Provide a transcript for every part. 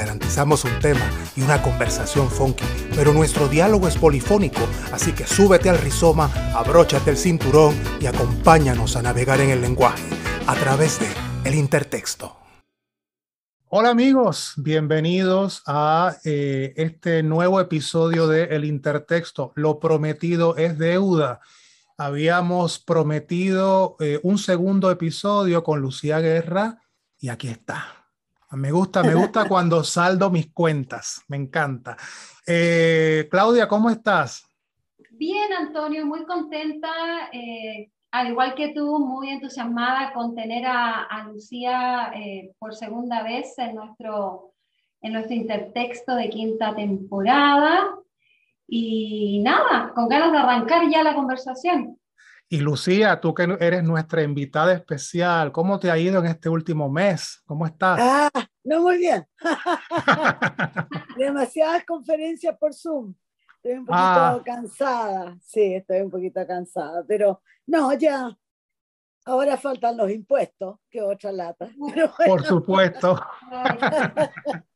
Garantizamos un tema y una conversación funky, pero nuestro diálogo es polifónico, así que súbete al rizoma, abróchate el cinturón y acompáñanos a navegar en el lenguaje a través de El Intertexto. Hola amigos, bienvenidos a eh, este nuevo episodio de El Intertexto. Lo prometido es deuda habíamos prometido eh, un segundo episodio con Lucía Guerra y aquí está. Me gusta, me gusta cuando saldo mis cuentas, me encanta. Eh, Claudia, ¿cómo estás? Bien, Antonio, muy contenta, eh, al igual que tú, muy entusiasmada con tener a, a Lucía por segunda vez en nuestro, en nuestro intertexto de quinta temporada. Y nada, con ganas de arrancar ya la conversación. Y Lucía, tú que eres nuestra invitada especial, ¿cómo te ha ido en este último mes? ¿Cómo estás? Ah, no, muy bien. Demasiadas conferencias por Zoom. Estoy un poquito ah. cansada. Sí, estoy un poquito cansada, pero no, ya. Ahora faltan los impuestos, que otra lata. Por supuesto.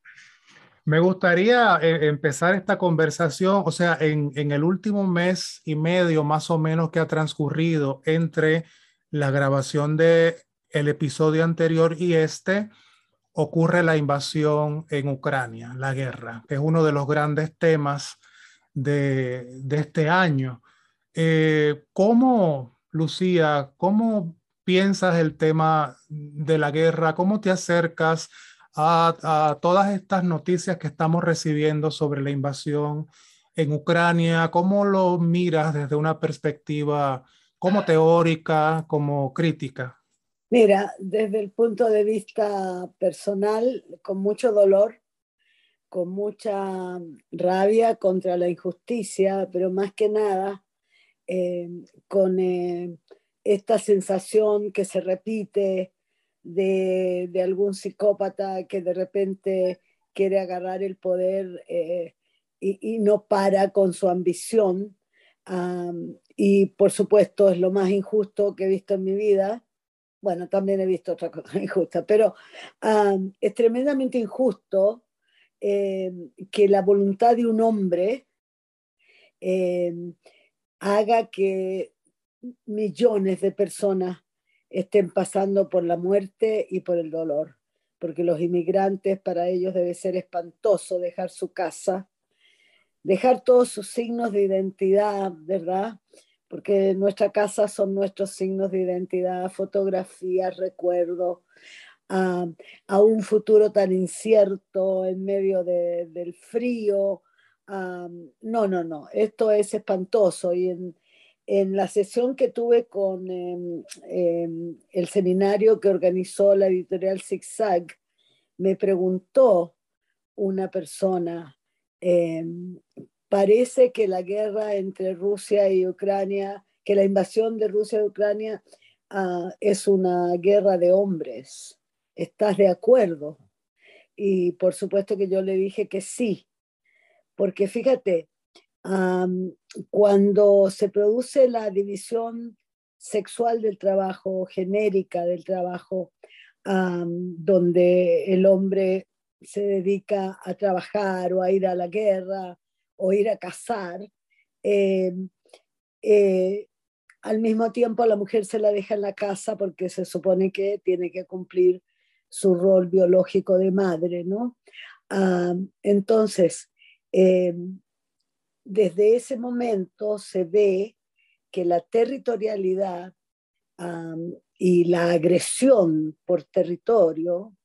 Me gustaría eh, empezar esta conversación, o sea, en, el último mes y medio más o menos que ha transcurrido entre la grabación de el episodio anterior y este, ocurre la invasión en Ucrania, la guerra, que es uno de los grandes temas de, este año. Eh, ¿Cómo, Lucía, cómo piensas el tema de la guerra? ¿Cómo te acercas? a, todas estas noticias que estamos recibiendo sobre la invasión en Ucrania? ¿Cómo lo miras desde una perspectiva como teórica, como crítica? Mira, desde el punto de vista personal, con mucho dolor, con mucha rabia contra la injusticia, pero más que nada eh, con eh, esta sensación que se repite de, algún psicópata que de repente quiere agarrar el poder eh, y, no para con su ambición. y por supuesto es lo más injusto que he visto en mi vida. Bueno, también he visto otra cosa injusta, pero es tremendamente injusto eh, que la voluntad de un hombre eh, haga que millones de personas estén pasando por la muerte y por el dolor, porque los inmigrantes para ellos debe ser espantoso dejar su casa, dejar todos sus signos de identidad, ¿verdad? Porque nuestra casa son nuestros signos de identidad, fotografías, recuerdos, a, un futuro tan incierto en medio del frío. no, no, no, esto es espantoso y en, en la sesión que tuve con em, em, el seminario que organizó la editorial Zigzag, me preguntó una persona, em, parece que la guerra entre Rusia y Ucrania, que la invasión de Rusia y Ucrania ah, es una guerra de hombres. ¿Estás de acuerdo? Y por supuesto que yo le dije que sí, porque fíjate, cuando se produce la división sexual del trabajo, genérica del trabajo, donde el hombre se dedica a trabajar o a ir a la guerra o ir a cazar, em, eh, al mismo tiempo la mujer se la deja en la casa porque se supone que tiene que cumplir su rol biológico de madre, ¿no? entonces, em, desde ese momento se ve que la territorialidad y la agresión por territorio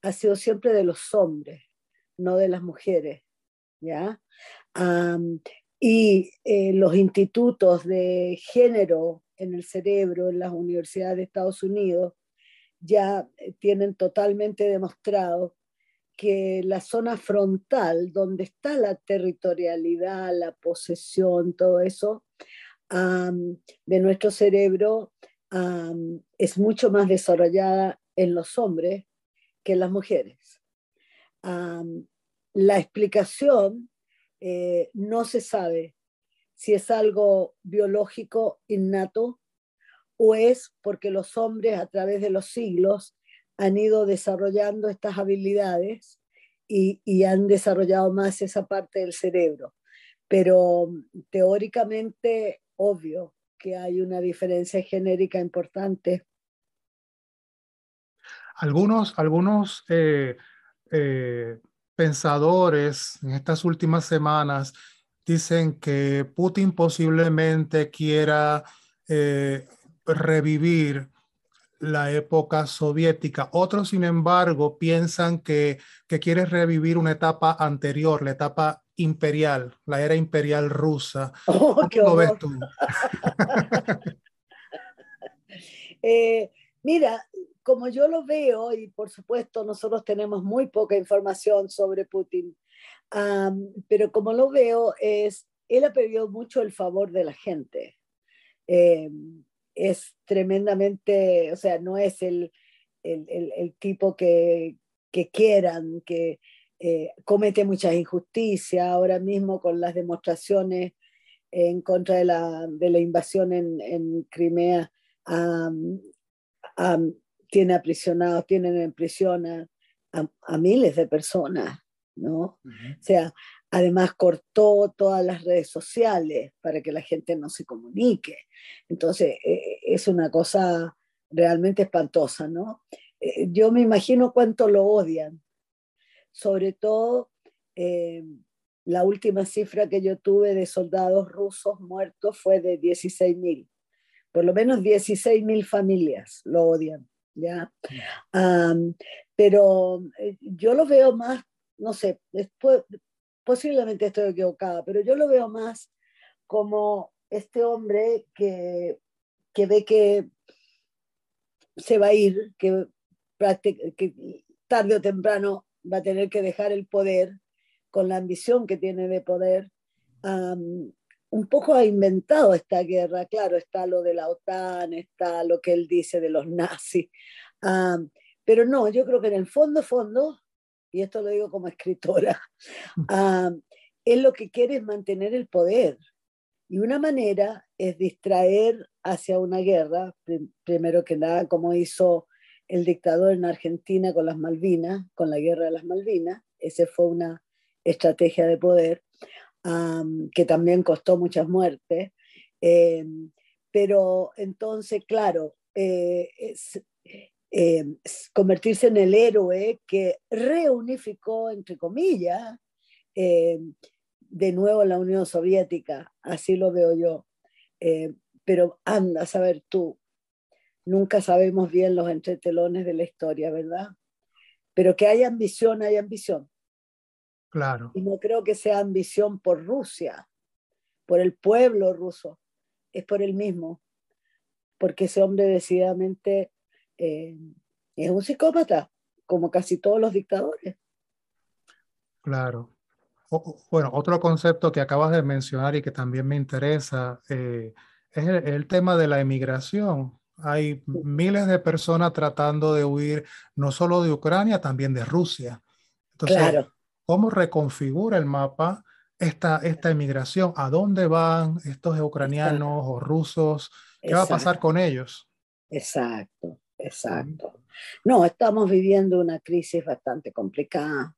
ha sido siempre de los hombres, no de las mujeres. ¿ya? Y eh, los institutos de género en el cerebro en las universidades de Estados Unidos ya tienen totalmente demostrado que la zona frontal, donde está la territorialidad, la posesión, todo eso, de nuestro cerebro, es mucho más desarrollada en los hombres que en las mujeres. la explicación eh, no se sabe si es algo biológico innato o es porque los hombres a través de los siglos han ido desarrollando estas habilidades y, han desarrollado más esa parte del cerebro. Pero teóricamente, obvio que hay una diferencia genérica importante. Algunos, algunos eh, eh, pensadores en estas últimas semanas dicen que Putin posiblemente quiera eh, revivir la época soviética. Otros, sin embargo, piensan que, que quiere revivir una etapa anterior, la etapa imperial, la era imperial rusa. Oh, ¿Cómo lo ves tú? Eh, mira, como yo lo veo, y por supuesto nosotros tenemos muy poca información sobre Putin, pero como lo veo es, él ha perdido mucho el favor de la gente. Eh, es tremendamente, o sea, no es el, el, tipo que, que, quieran, que eh, comete muchas injusticias ahora mismo con las demostraciones en contra de la, de la invasión en, en Crimea. Tiene aprisionados, tienen en prisión a, a, miles de personas, ¿no? O sea, Además, cortó todas las redes sociales para que la gente no se comunique. Entonces, eh, es una cosa realmente espantosa, ¿no? Eh, yo me imagino cuánto lo odian. Sobre todo, eh, la última cifra que yo tuve de soldados rusos muertos fue de 16.000. Por lo menos 16.000 familias lo odian, ¿ya? pero yo lo veo más, no sé, posiblemente estoy equivocada, pero yo lo veo más como este hombre que, que ve que se va a ir, que tarde o temprano va a tener que dejar el poder con la ambición que tiene de poder. Un poco ha inventado esta guerra, claro, está lo de la OTAN, está lo que él dice de los nazis, pero no, yo creo que en el fondo, fondo, y esto lo digo como escritora, uh, él lo que quiere es mantener el poder. Y una manera es distraer hacia una guerra, primero que nada, como hizo el dictador en Argentina con las Malvinas, con la guerra de las Malvinas. Esa fue una estrategia de poder que también costó muchas muertes. Em, pero entonces, claro, eh, eh, convertirse en el héroe que reunificó, entre comillas, eh, de nuevo la Unión Soviética, así lo veo yo. Eh, pero anda a saber tú, nunca sabemos bien los entretelones de la historia, ¿verdad? Pero que hay ambición, hay ambición. Claro. Y no creo que sea ambición por Rusia, por el pueblo ruso, es por él mismo, porque ese hombre decididamente eh, es un psicópata, como casi todos los dictadores. Claro. bueno, otro concepto que acabas de mencionar y que también me interesa eh, es el, tema de la emigración. Hay miles de personas tratando de huir no solo de Ucrania, también de Rusia. Entonces, claro. ¿Cómo reconfigura el mapa esta, esta emigración? ¿A dónde van estos ucranianos o rusos? ¿Qué va a pasar con ellos? Exacto. Exacto. No, estamos viviendo una crisis bastante complicada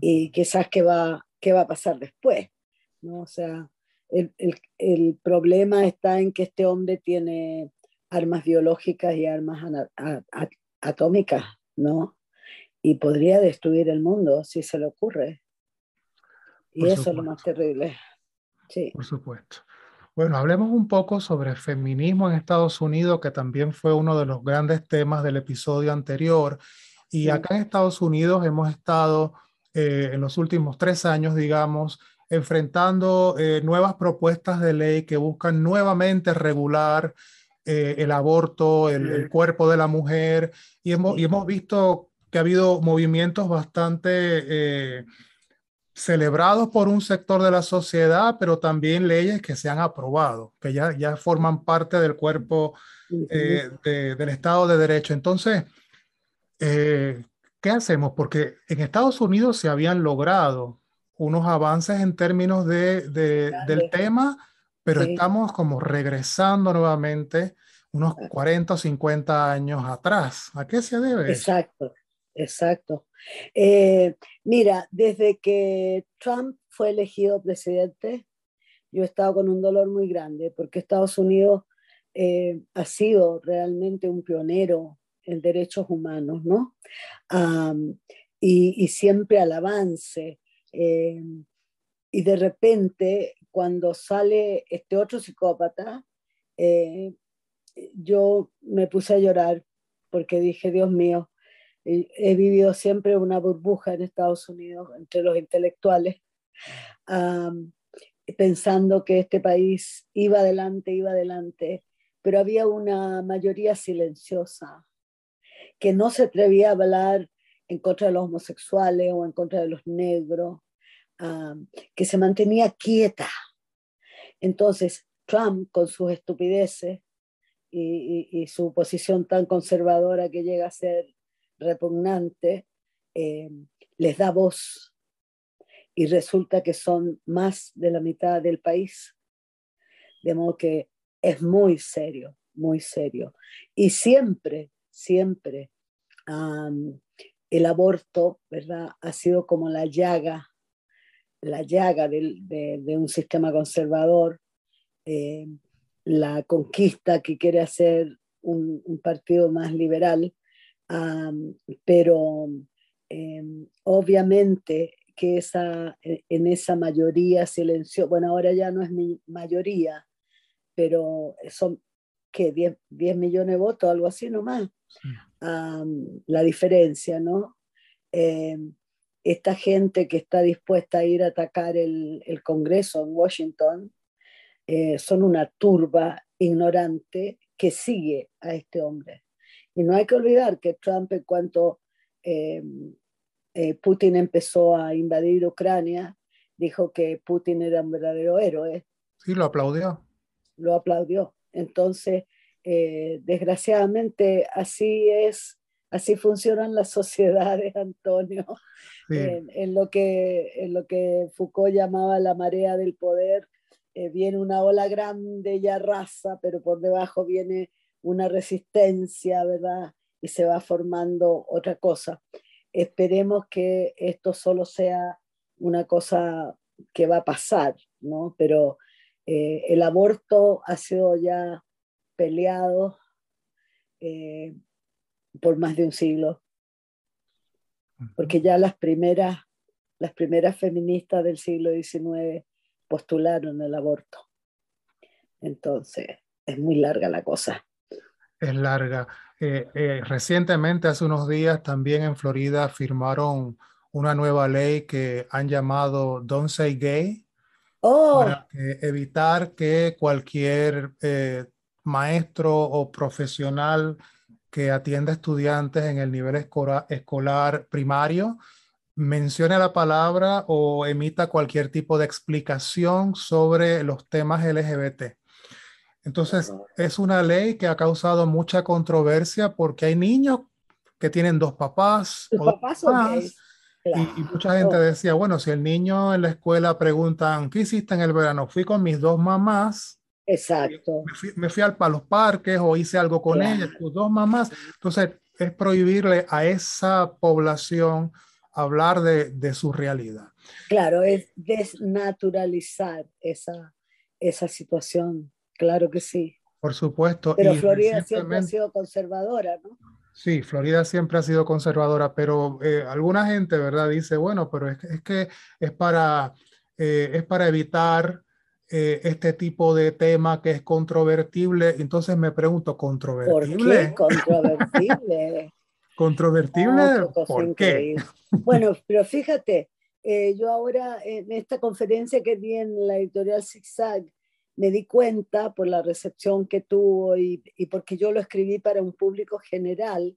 y quizás qué va, qué va a pasar después. ¿no? O sea, el, el, el, problema está en que este hombre tiene armas biológicas y armas atómicas, ¿no? Y podría destruir el mundo si se le ocurre. Y eso es lo más terrible. Sí. Por supuesto. Bueno, hablemos un poco sobre el feminismo en Estados Unidos, que también fue uno de los grandes temas del episodio anterior. Y acá en Estados Unidos hemos estado eh, en los últimos tres años, digamos, enfrentando eh, nuevas propuestas de ley que buscan nuevamente regular eh, el aborto, el, cuerpo de la mujer, y hemos, y hemos visto que ha habido movimientos bastante celebrados por un sector de la sociedad, pero también leyes que se han aprobado, que ya, ya forman parte del cuerpo eh, del Estado de Derecho. Entonces, eh, ¿qué hacemos? Porque en Estados Unidos se habían logrado unos avances en términos de, del tema, pero estamos como regresando nuevamente unos 40 o 50 años atrás. ¿A qué se debe? Exacto, exacto. Eh, mira, desde que Trump fue elegido presidente, yo he estado con un dolor muy grande porque Estados Unidos eh, ha sido realmente un pionero en derechos humanos, ¿no? y, siempre al avance. Eh, y de repente, cuando sale este otro psicópata, yo me puse a llorar porque dije, Dios mío, he vivido siempre una burbuja en Estados Unidos entre los intelectuales, pensando que este país iba adelante, iba adelante, pero había una mayoría silenciosa que no se atrevía a hablar en contra de los homosexuales o en contra de los negros, que se mantenía quieta. Entonces, Trump, con sus estupideces, y, su posición tan conservadora que llega a ser repugnante, eh, les da voz y resulta que son más de la mitad del país. De modo que es muy serio, muy serio. Y siempre, siempre el aborto, ¿verdad? Ha sido como la llaga, la llaga de, un sistema conservador. Eh, la conquista que quiere hacer un, partido más liberal, pero em, obviamente que esa, e, en esa mayoría silencio, bueno, ahora ya no es mi mayoría, pero son que 10, 10, millones de votos, algo así nomás, la diferencia, ¿no? Em, esta gente que está dispuesta a ir a atacar el, el Congreso en Washington, eh, son una turba ignorante que sigue a este hombre. Y no hay que olvidar que Trump, en cuanto eh, eh, Putin empezó a invadir Ucrania, dijo que Putin era un verdadero héroe. Sí, lo aplaudió. Lo aplaudió. Entonces, desgraciadamente, así es, así funcionan las sociedades, Antonio. En, lo que, en lo que Foucault llamaba la marea del poder, eh, viene una ola grande y arrasa, pero por debajo viene una resistencia, ¿verdad? Y se va formando otra cosa. Esperemos que esto solo sea una cosa que va a pasar, ¿no? Pero eh, el aborto ha sido ya peleado eh, por más de un siglo, porque ya las primeras, las primeras feministas del siglo XIX postularon el aborto. Entonces, es muy larga la cosa. Es larga. Eh, eh, recientemente, hace unos días, también en Florida firmaron una nueva ley que han llamado Don't Say Gay, oh. para evitar que cualquier eh, maestro o profesional que atienda estudiantes en el nivel escolar primario mencione la palabra o emita cualquier tipo de explicación sobre los temas LGBT. Entonces, es una ley que ha causado mucha controversia porque hay niños que tienen dos papás. o papás, y, mucha gente decía, bueno, si el niño en la escuela preguntan, ¿qué hiciste en el verano? Fui con mis dos mamás. Exacto. Me fui, al, a los parques o hice algo con ellas, tus dos mamás. Entonces, es prohibirle a esa población hablar de, de, su realidad. Claro, es desnaturalizar esa, esa situación, claro que sí. Por supuesto. Pero Florida siempre ha sido conservadora, ¿no? Sí, Florida siempre ha sido conservadora, pero eh, alguna gente, ¿verdad? Dice, bueno, pero es, es que es para, eh, es para evitar eh, este tipo de tema que es controvertible. Entonces me pregunto, ¿controvertible? ¿Por qué controvertible? ¿Controvertible? ¿Por qué? Bueno, pero fíjate, yo ahora en esta conferencia que di en la editorial ZigZag, me di cuenta por la recepción que tuvo y, porque yo lo escribí para un público general,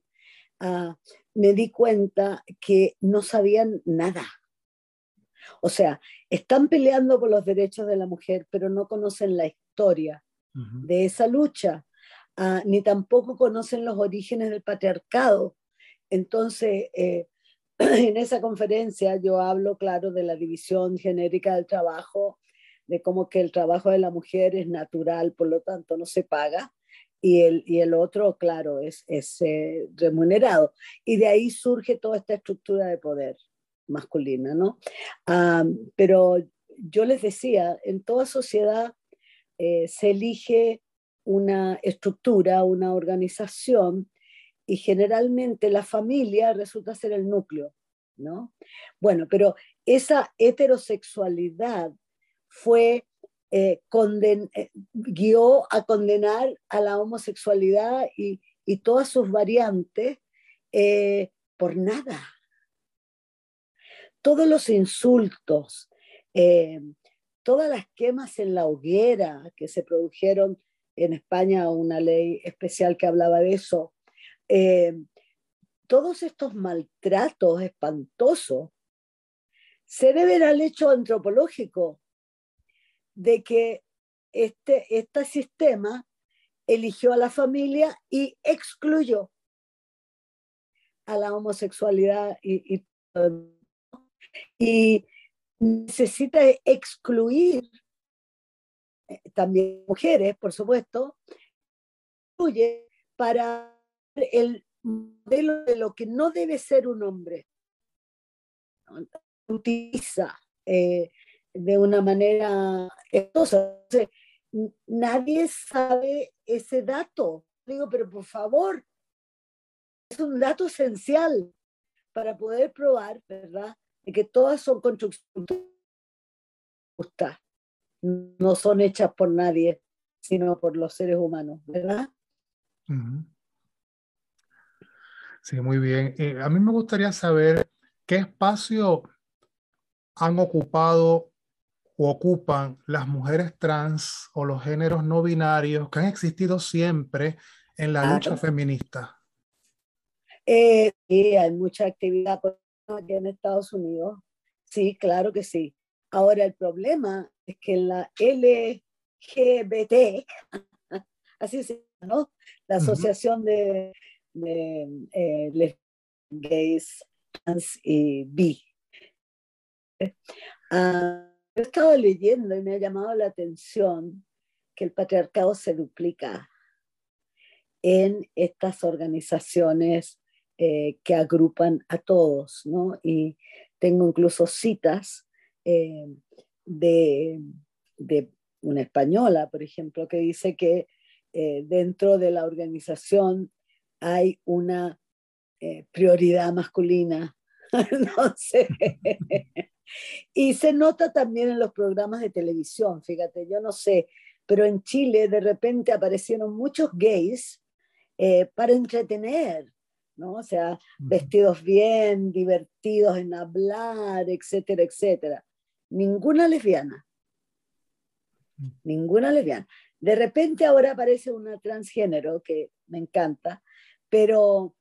ah, me di cuenta que no sabían nada. O sea, están peleando por los derechos de la mujer, pero no conocen la historia de esa lucha. ah, ni tampoco conocen los orígenes del patriarcado. Entonces, eh, en esa conferencia yo hablo, claro, de la división genérica del trabajo, de cómo que el trabajo de la mujer es natural, por lo tanto no se paga, y el, y el otro, claro, es, es eh, remunerado. Y de ahí surge toda esta estructura de poder masculina, ¿no? Ah, pero yo les decía, en toda sociedad eh, se elige una estructura, una organización, y generalmente la familia resulta ser el núcleo, ¿no? Bueno, pero esa heterosexualidad fue eh, eh, guió a condenar a la homosexualidad y, todas sus variantes por nada. Todos los insultos, todas las quemas en la hoguera que se produjeron en España, una ley especial que hablaba de eso, eh, todos estos maltratos espantosos se deben al hecho antropológico de que este, este sistema eligió a la familia y excluyó a la homosexualidad y, y, necesita excluir eh, también mujeres, por supuesto, para el modelo de lo que no debe ser un hombre. Utiliza eh, de una manera nadie sabe ese dato. Digo, pero por favor, es un dato esencial para poder probar, ¿verdad? de que todas son construcciones justas, no son hechas por nadie, sino por los seres humanos, ¿verdad? Sí, muy bien. Eh, a mí me gustaría saber qué espacio han ocupado ocupan las mujeres trans o los géneros no binarios que han existido siempre en la lucha feminista. Eh, sí, hay mucha actividad aquí en Estados Unidos. Sí, claro que sí. Ahora el problema es que en la LGBT, así se llama, ¿no? La Asociación de, eh, Gays, Trans y Bi. Ah, he estado leyendo y me ha llamado la atención que el patriarcado se duplica en estas organizaciones eh, que agrupan a todos, ¿no? Y tengo incluso citas eh, de, una española, por ejemplo, que dice que eh, dentro de la organización hay una prioridad masculina, no sé. y se nota también en los programas de televisión, fíjate, yo no sé, pero en Chile de repente aparecieron muchos gays para entretener, ¿no? O sea, vestidos bien, divertidos en hablar, etcétera, etcétera. Ninguna lesbiana. Ninguna lesbiana. De repente ahora aparece una transgénero que me encanta, pero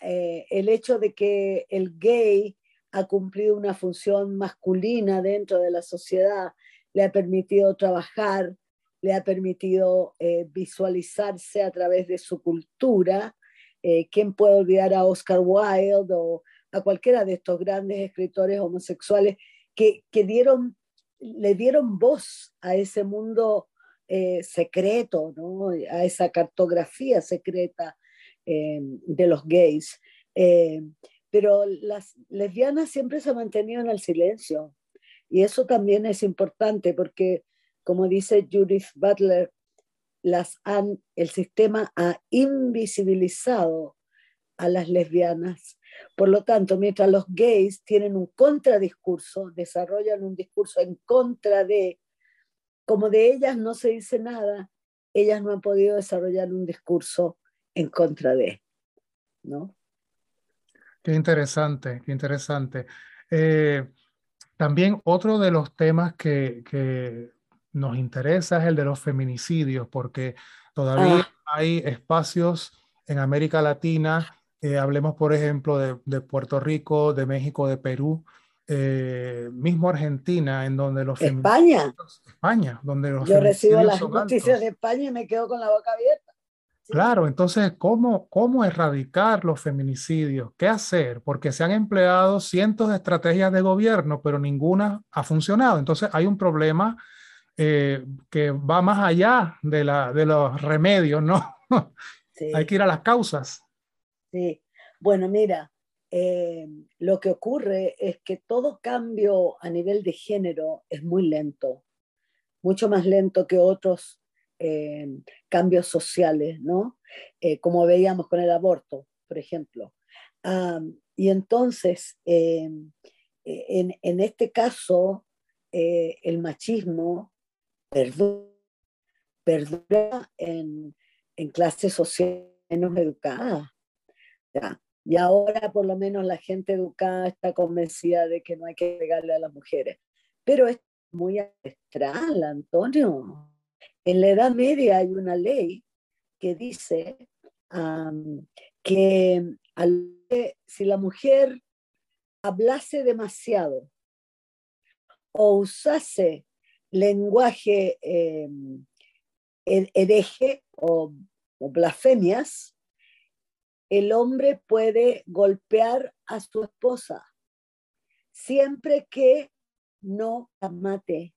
eh, el hecho de que el gay ha cumplido una función masculina dentro de la sociedad le ha permitido trabajar, le ha permitido eh, visualizarse a través de su cultura eh, ¿Quién puede olvidar a Oscar Wilde o a cualquiera de estos grandes escritores homosexuales que, que dieron, le dieron voz a ese mundo eh, secreto, ¿no? a esa cartografía secreta de los gays? Pero las lesbianas siempre se han mantenido en el silencio y eso también es importante porque, como dice Judith Butler, las han, el sistema ha invisibilizado a las lesbianas. Por lo tanto, mientras los gays tienen un contradiscurso, desarrollan un discurso en contra de, como de ellas no se dice nada, ellas no han podido desarrollar un discurso en contra de, ¿no? Qué interesante, qué interesante. Eh, también otro de los temas que, que nos interesa es el de los feminicidios, porque todavía ah. hay espacios en América Latina, eh, hablemos por ejemplo de, Puerto Rico, de México, de Perú, eh, mismo Argentina, en donde los España. España, donde los Yo recibo las noticias de España y me quedo con la boca abierta. Claro, entonces, ¿cómo, ¿cómo erradicar los feminicidios? ¿Qué hacer? Porque se han empleado cientos de estrategias de gobierno, pero ninguna ha funcionado. Entonces, hay un problema eh, que va más allá de, la, de los remedios, ¿no? hay que ir a las causas. Sí, bueno, mira, eh, lo que ocurre es que todo cambio a nivel de género es muy lento, mucho más lento que otros eh, cambios sociales, ¿no? Eh, como veíamos con el aborto, por ejemplo. y entonces, en, en, este caso, el machismo perdura, perdura en, en clases sociales menos educadas. Y ahora por lo menos la gente educada está convencida de que no hay que pegarle a las mujeres. Pero es muy ancestral, Antonio. En la Edad Media hay una ley que dice que si la mujer hablase demasiado o usase lenguaje eh, hereje o blasfemias, el hombre puede golpear a su esposa siempre que no la mate.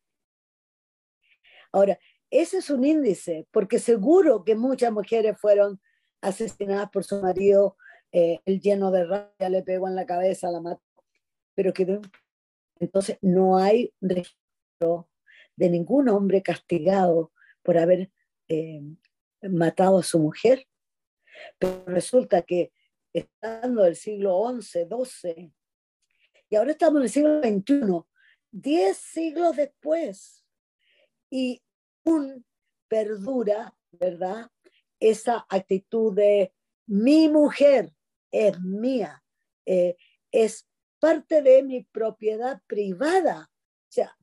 Ahora, ese es un índice, porque seguro que muchas mujeres fueron asesinadas por su marido, eh, el lleno de rabia le pegó en la cabeza, la mató, pero que entonces no hay registro de ningún hombre castigado por haber eh, matado a su mujer. Pero resulta que estando el siglo XI, XII, y ahora estamos en el siglo XXI, diez siglos después, y perdura, ¿verdad? Esa actitud de mi mujer es mía, eh, es parte de mi propiedad privada. O sea,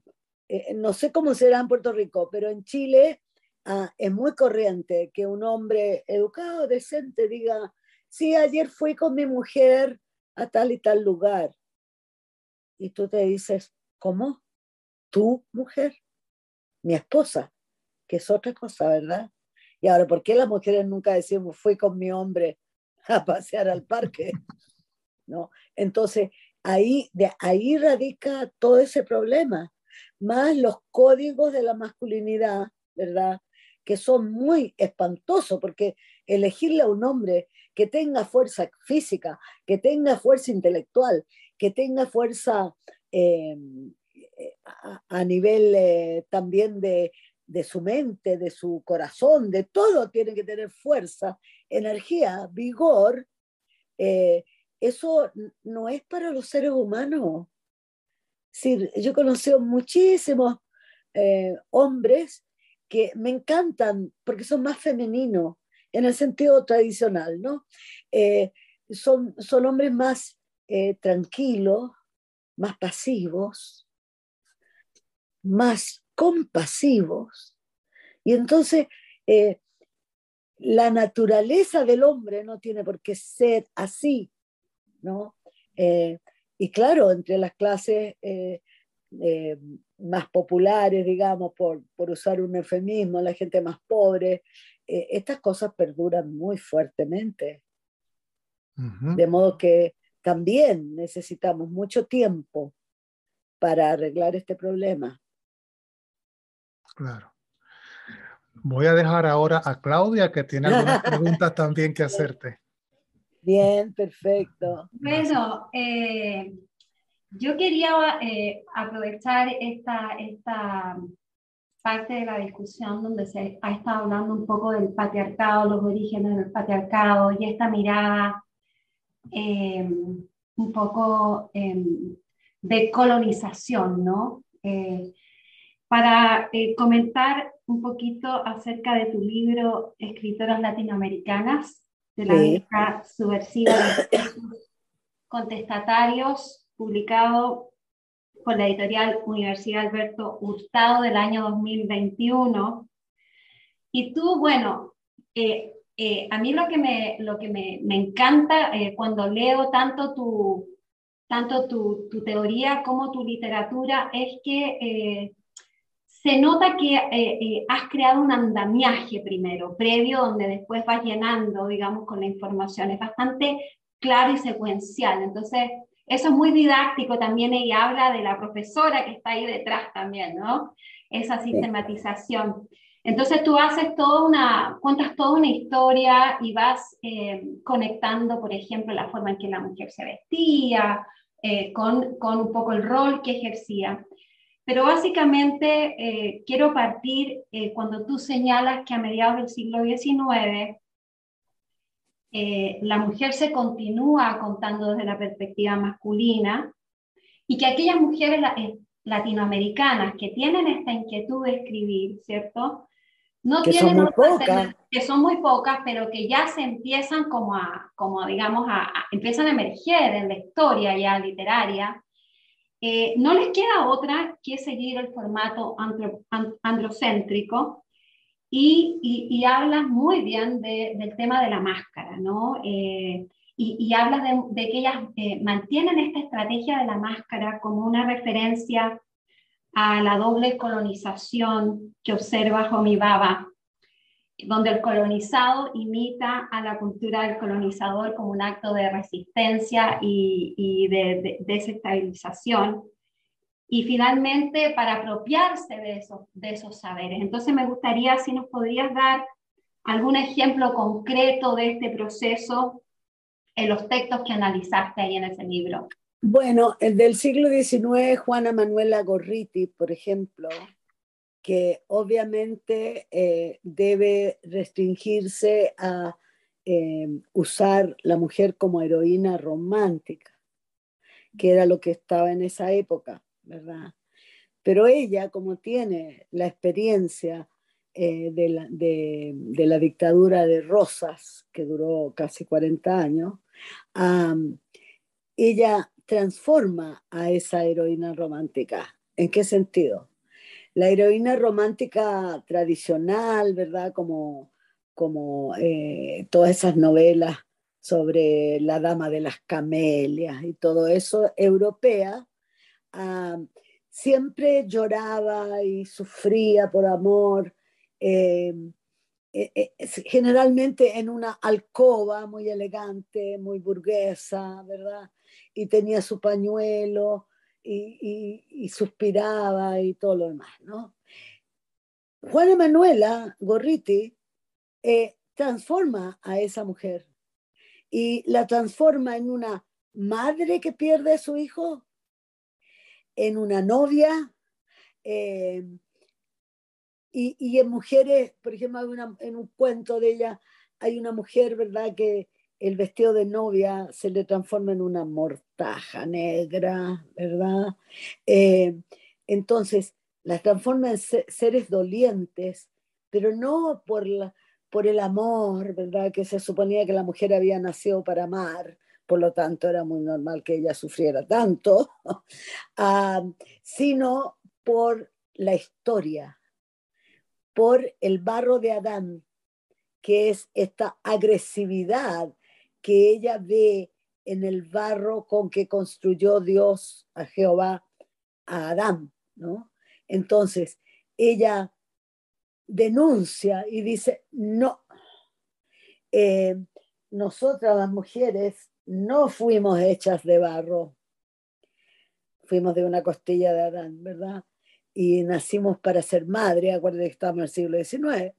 eh, no sé cómo será en Puerto Rico, pero en Chile Ah, es muy corriente que un hombre educado, decente, diga, sí, ayer fui con mi mujer a tal y tal lugar. Y tú te dices, ¿cómo? ¿Tu mujer? Mi esposa, que es otra cosa, ¿verdad? Y ahora, ¿por qué las mujeres nunca decimos, fui con mi hombre a pasear al parque? ¿No? Entonces, ahí, ahí radica todo ese problema, más los códigos de la masculinidad, ¿verdad? que son muy espantosos, porque elegirle a un hombre que tenga fuerza física, que tenga fuerza intelectual, que tenga fuerza eh, a, nivel eh, también de, su mente, de su corazón, de todo tiene que tener fuerza, energía, vigor. Eh, eso no es para los seres humanos. Sí, yo he conocido muchísimos hombres que me encantan porque son más femeninos en el sentido tradicional, ¿no? Eh, son, son hombres más eh, tranquilos, más pasivos, más compasivos. Y entonces eh, la naturaleza del hombre no tiene por qué ser así, ¿no? y claro, entre las clases eh, más populares, digamos, por, por, usar un eufemismo, la gente más pobre, eh, estas cosas perduran muy fuertemente. De modo que también necesitamos mucho tiempo para arreglar este problema. Claro. Voy a dejar ahora a Claudia, que tiene algunas preguntas también que hacerte. Bien, perfecto. Bueno, eh, yo quería eh, aprovechar esta, esta parte de la discusión donde se ha estado hablando un poco del patriarcado, los orígenes del patriarcado y esta mirada em, un poco em, de colonización, ¿no? Eh, para eh, comentar un poquito acerca de tu libro Escritoras Latinoamericanas, de la época subversiva de contestatarios publicado por la editorial Universidad Alberto Hurtado del año 2021. Y tú, bueno, eh, eh, a mí lo que me, lo que me, me encanta cuando leo tanto tu, tanto tu, tu, teoría como tu literatura es que se nota que eh, eh, has creado un andamiaje primero, previo, donde después vas llenando, digamos, con la información. Es bastante claro y secuencial. Entonces, eso es muy didáctico también y habla de la profesora que está ahí detrás también, ¿no? Esa sistematización. Entonces tú haces toda una, cuentas toda una historia y vas eh, conectando, por ejemplo, la forma en que la mujer se vestía, con, con, un poco el rol que ejercía. Pero básicamente eh, quiero partir eh, cuando tú señalas que a mediados del siglo XIX eh, la mujer se continúa contando desde la perspectiva masculina y que aquellas mujeres latinoamericanas que tienen esta inquietud de escribir, ¿cierto? No que tienen son muy pocas. que son muy pocas, pero que ya se empiezan como a, como digamos, a, empiezan a emerger en la historia ya literaria, eh, no les queda otra que seguir el formato androcéntrico y, y, hablas muy bien del tema de la máscara, ¿no? Eh, y, y, hablas de, que ellas eh, mantienen esta estrategia de la máscara como una referencia a la doble colonización que observa Homi Baba donde el colonizado imita a la cultura del colonizador como un acto de resistencia y, de, desestabilización. Y finalmente, para apropiarse de esos, de esos saberes. Entonces, me gustaría si nos podrías dar algún ejemplo concreto de este proceso en los textos que analizaste ahí en ese libro. Bueno, el del siglo XIX, Juana Manuela Gorriti, por ejemplo, que obviamente eh, debe restringirse a eh, usar la mujer como heroína romántica, que era lo que estaba en esa época, ¿verdad? Pero ella, como tiene la experiencia eh, de, la, de, la, dictadura de Rosas, que duró casi 40 años, ella transforma a esa heroína romántica. ¿En qué sentido? La heroína romántica tradicional, ¿verdad? Como, como eh, todas esas novelas sobre la dama de las camelias y todo eso, europea, siempre lloraba y sufría por amor, eh, eh, generalmente en una alcoba muy elegante, muy burguesa, ¿verdad? Y tenía su pañuelo y, suspiraba y todo lo demás, ¿no? Juana Manuela Gorriti eh, transforma a esa mujer y la transforma en una madre que pierde a su hijo, en una novia, eh, y, en mujeres, por ejemplo, en un cuento de ella, hay una mujer, ¿verdad?, que el vestido de novia se le transforma en una mortaja negra, ¿verdad? Eh, entonces, las transforma en seres dolientes, pero no por, el amor, ¿verdad? Que se suponía que la mujer había nacido para amar, por lo tanto era muy normal que ella sufriera tanto, ah, sino por la historia, por el barro de Adán, que es esta agresividad que ella ve en el barro con que construyó Dios a Jehová, a Adán, ¿no? Entonces, ella denuncia y dice, no, eh, nosotras las mujeres no fuimos hechas de barro, fuimos de una costilla de Adán, ¿verdad? Y nacimos para ser madre, acuérdense que estamos en el siglo XIX,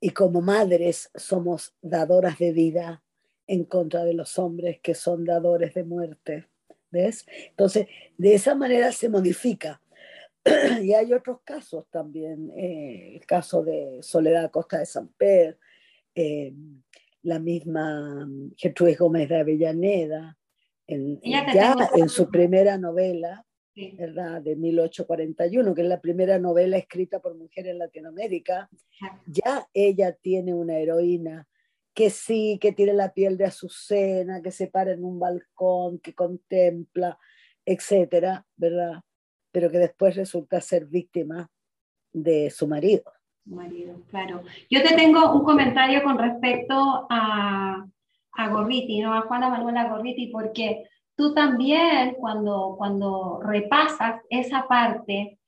y como madres somos dadoras de vida en contra de los hombres que son dadores de muerte. ¿Ves? Entonces, de esa manera se modifica. y hay otros casos también, eh, el caso de Soledad Costa de San Pedro, eh, la misma Gertrudis Gómez de Avellaneda, ya en su primera novela, ¿verdad? De 1841, que es la primera novela escrita por mujeres en Latinoamérica, ya ella tiene una heroína que sí, que tiene la piel de azucena, que se para en un balcón, que contempla, etcétera, ¿verdad? Pero que después resulta ser víctima de su marido. Marido, claro. Yo te tengo un comentario con respecto a, a Gorriti, ¿no? A Juana Manuela Gorriti, porque tú también cuando, cuando repasas esa parte,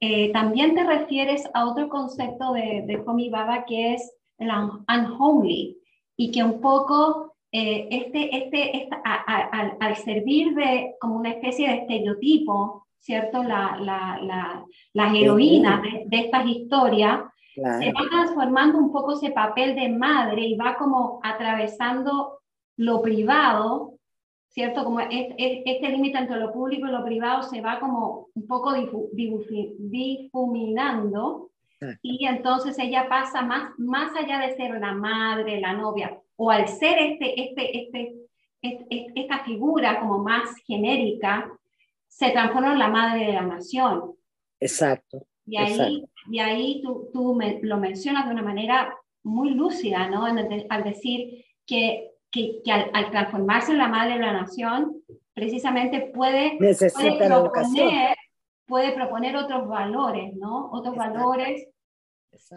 eh, también te refieres a otro concepto de, de Homi Baba que es el unholy y que un poco eh, este, este, al servir de como una especie de estereotipo, ¿cierto? La, la, la, las heroínas de, de, estas historias, se va transformando un poco ese papel de madre y va como atravesando lo privado, ¿cierto? Como este límite entre lo público y lo privado se va como un poco difuminando y entonces ella pasa más, más allá de ser la madre, la novia, o al ser este, este, este, este esta figura como más genérica, se transforma en la madre de la nación. Exacto. Y ahí, Y ahí tú, tú lo mencionas de una manera muy lúcida, ¿no? al decir que, que, al, transformarse en la madre de la nación, precisamente puede, puede proponer, puede proponer otros valores, ¿no? Otros valores.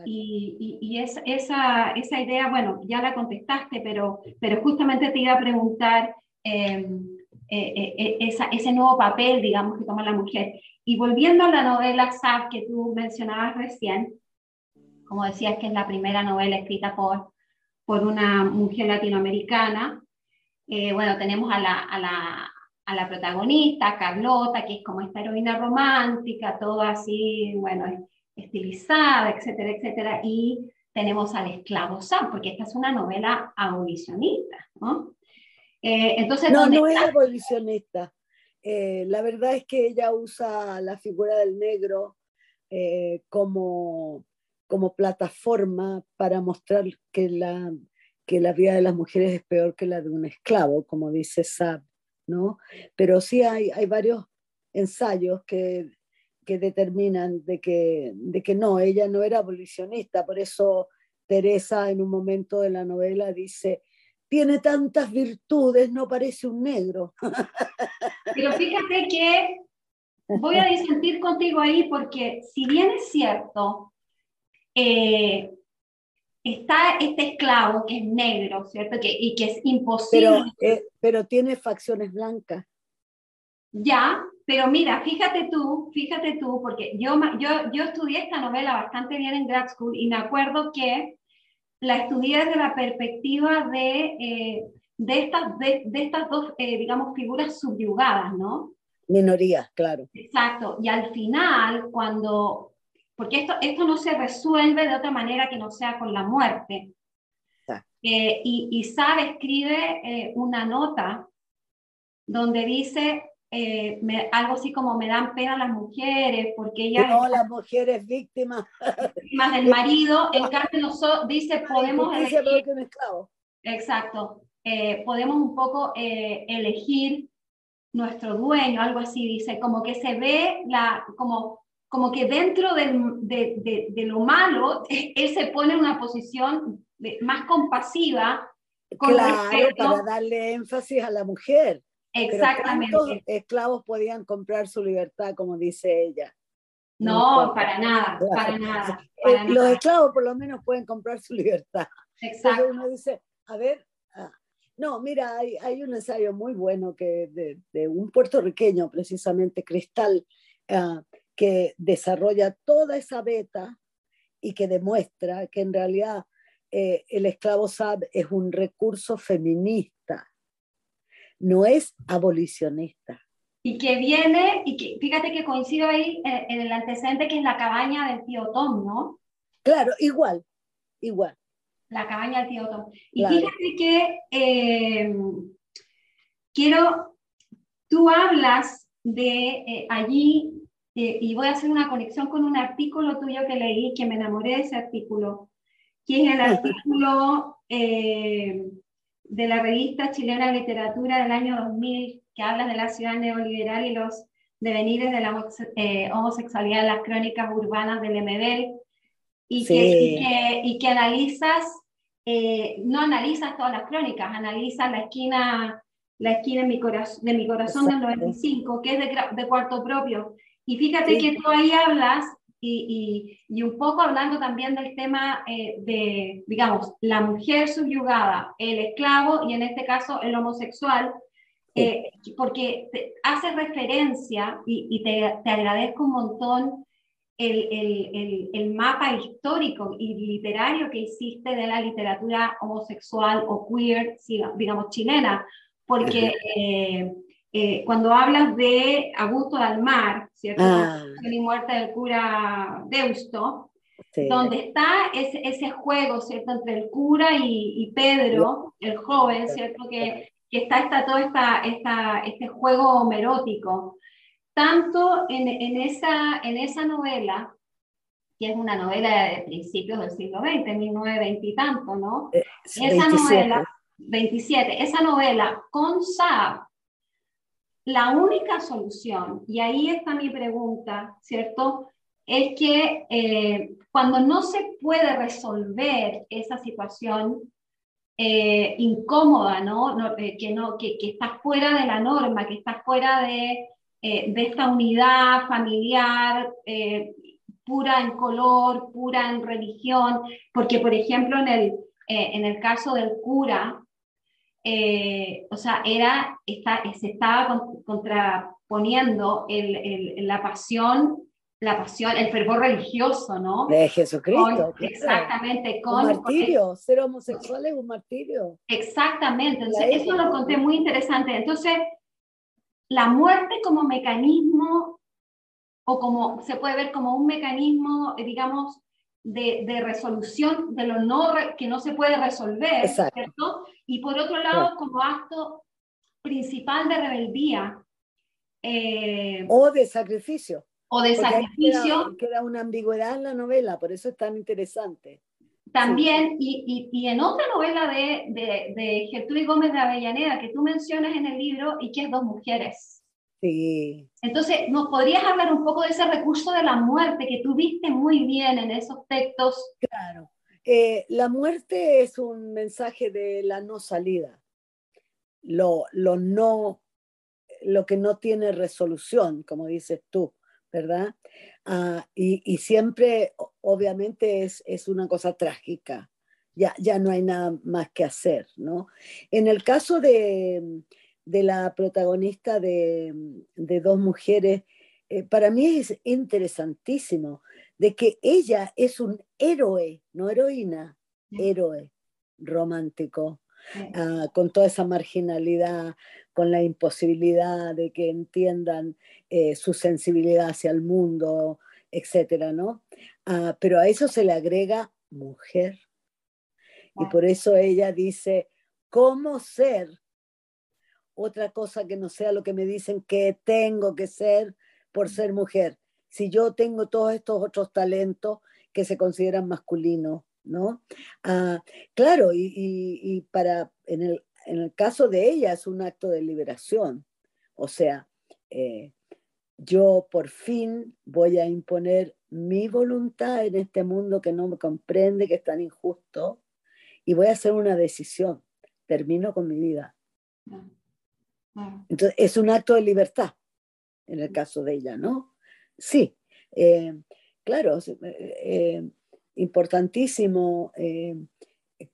Y, y, y es, esa, esa idea, bueno, ya la contestaste, pero, pero justamente te iba a preguntar em, eh, eh, eh, esa, ese nuevo papel, digamos, que toma la mujer. Y volviendo a la novela Sab que tú mencionabas recién, como decías que es la primera novela escrita por, por una mujer latinoamericana, bueno, tenemos a la, a, la, a la protagonista, Carlota, que es como esta heroína romántica, todo así, bueno, estilizada, etcétera, etcétera, y tenemos al esclavo Sam, porque esta es una novela abolicionista, ¿no? Eh, entonces, no, no es abolicionista. Eh, la verdad es que ella usa la figura del negro eh, como, como plataforma para mostrar que la, que la vida de las mujeres es peor que la de un esclavo, como dice Sab, ¿no? Pero sí hay, hay varios ensayos que, que determinan de que, de que no, ella no era abolicionista, por eso Teresa en un momento de la novela dice, tiene tantas virtudes, no parece un negro. Pero fíjate que voy a disentir contigo ahí porque si bien es cierto, eh, está este esclavo que es negro, ¿cierto? Que, y que es imposible. Pero, eh, pero tiene facciones blancas. Ya, pero mira, fíjate tú, fíjate tú, porque yo, yo, yo estudié esta novela bastante bien en grad school y me acuerdo que la estudié desde la perspectiva de, eh, de, estas, de, estas dos, eh, digamos, figuras subyugadas, ¿no? Minorías, claro. Exacto. Y al final, cuando, porque esto, esto no se resuelve de otra manera que no sea con la muerte. Eh, y, y Sabe escribe una nota donde dice, eh, algo así como me dan pena las mujeres, porque ellas... No, las mujeres víctimas. Víctimas del marido, en cambio nosotros, dice, podemos elegir... Exacto, eh, podemos un poco eh, elegir nuestro dueño, algo así, dice, como que se ve la, como, como que dentro de, de, de, lo malo, él se pone en una posición más compasiva. Con claro, para darle énfasis a la mujer. Exactamente. esclavos podían comprar su libertad, como dice ella. No, para nada, para nada. Eh, los esclavos por lo menos pueden comprar su libertad. Exacto. uno dice, a ver, ah, no, mira, hay, hay, un ensayo muy bueno que de, de un puertorriqueño, precisamente Cristal, ah, que desarrolla toda esa beta y que demuestra que en realidad eh, el esclavo SAB es un recurso feminista no es abolicionista. Y que viene, y que fíjate que coincido ahí en, el antecedente que es la cabaña del tío Tom, ¿no? Claro, igual, igual. La cabaña del tío Tom. Y fíjate que eh, quiero, tú hablas de eh, allí, eh, y voy a hacer una conexión con un artículo tuyo que leí, que me enamoré de ese artículo, que es el artículo de la revista chilena literatura del año 2000, que habla de la ciudad neoliberal y los devenires de la eh, homosexualidad en las crónicas urbanas del MBL, y, que, y, que, analizas, eh, no analizas todas las crónicas, analizas la esquina, la esquina de mi, corazón, de mi corazón del 95, que es de, de cuarto propio. Y fíjate que tú ahí hablas y, un poco hablando también del tema eh, de, digamos, la mujer subyugada, el esclavo y en este caso el homosexual, eh, porque hace referencia y, te, te, agradezco un montón el, el, el, mapa histórico y literario que hiciste de la literatura homosexual o queer, digamos, chilena, porque eh, eh, cuando hablas de Augusto Dalmar, ¿cierto? Ah. y muerte del cura Deusto, donde está ese, ese, juego, ¿cierto? Entre el cura y, y Pedro, el joven, ¿cierto? Que, que está, está todo esta, esta, este juego homerótico tanto en, en, esa, en esa novela, que es una novela de principios del siglo XX, 1920 y tanto, ¿no? Eh, esa novela, 27, esa novela con Saab, la única solución, y ahí está mi pregunta, ¿cierto? Es que eh, cuando no se puede resolver esa situación eh, incómoda, ¿no? que, no que, que está fuera de la norma, que está fuera de, eh, de esta unidad familiar eh, pura en color, pura en religión, porque por ejemplo en el, eh, en el caso del cura, o sea, era, está, se estaba contraponiendo el, el, la pasión la pasión, el fervor religioso, ¿no? De Jesucristo. exactamente, con... Un martirio, ser homosexual es un martirio. Exactamente, entonces eso lo conté muy interesante. Entonces, la muerte como mecanismo o como se puede ver como un mecanismo, eh, digamos, de, de resolución de lo no, que no se puede resolver, ¿cierto? Y por otro lado, como acto principal de rebeldía. Eh, o de sacrificio. O de sacrificio. Queda, una ambigüedad en la novela, por eso es tan interesante. También, y, y, en otra novela de, de, de Gertrudis Gómez de Avellaneda que tú mencionas en el libro, y que es Dos Mujeres. Sí. Entonces, ¿nos podrías hablar un poco de ese recurso de la muerte que tú viste muy bien en esos textos? Claro. Eh, la muerte es un mensaje de la no salida, lo, lo, no, lo que no tiene resolución, como dices tú, ¿verdad? Ah, y, siempre, obviamente, es, es, una cosa trágica. Ya, ya no hay nada más que hacer, ¿no? En el caso de, de la protagonista de, de Dos Mujeres, eh, para mí es interesantísimo, de que ella es un héroe, no heroína, héroe romántico, ah, con toda esa marginalidad, con la imposibilidad de que entiendan eh, su sensibilidad hacia el mundo, etcétera, ¿no? Ah, pero a eso se le agrega mujer. Y por eso ella dice, ¿cómo ser otra cosa que no sea lo que me dicen que tengo que ser por ser mujer? Si yo tengo todos estos otros talentos que se consideran masculinos, ¿no? Ah, claro, y, para, en el, en el caso de ella es un acto de liberación. O sea, eh, yo por fin voy a imponer mi voluntad en este mundo que no me comprende, que es tan injusto, y voy a hacer una decisión. Termino con mi vida. Entonces, es un acto de libertad, en el caso de ella, ¿no? Sí, eh, claro, eh, importantísimo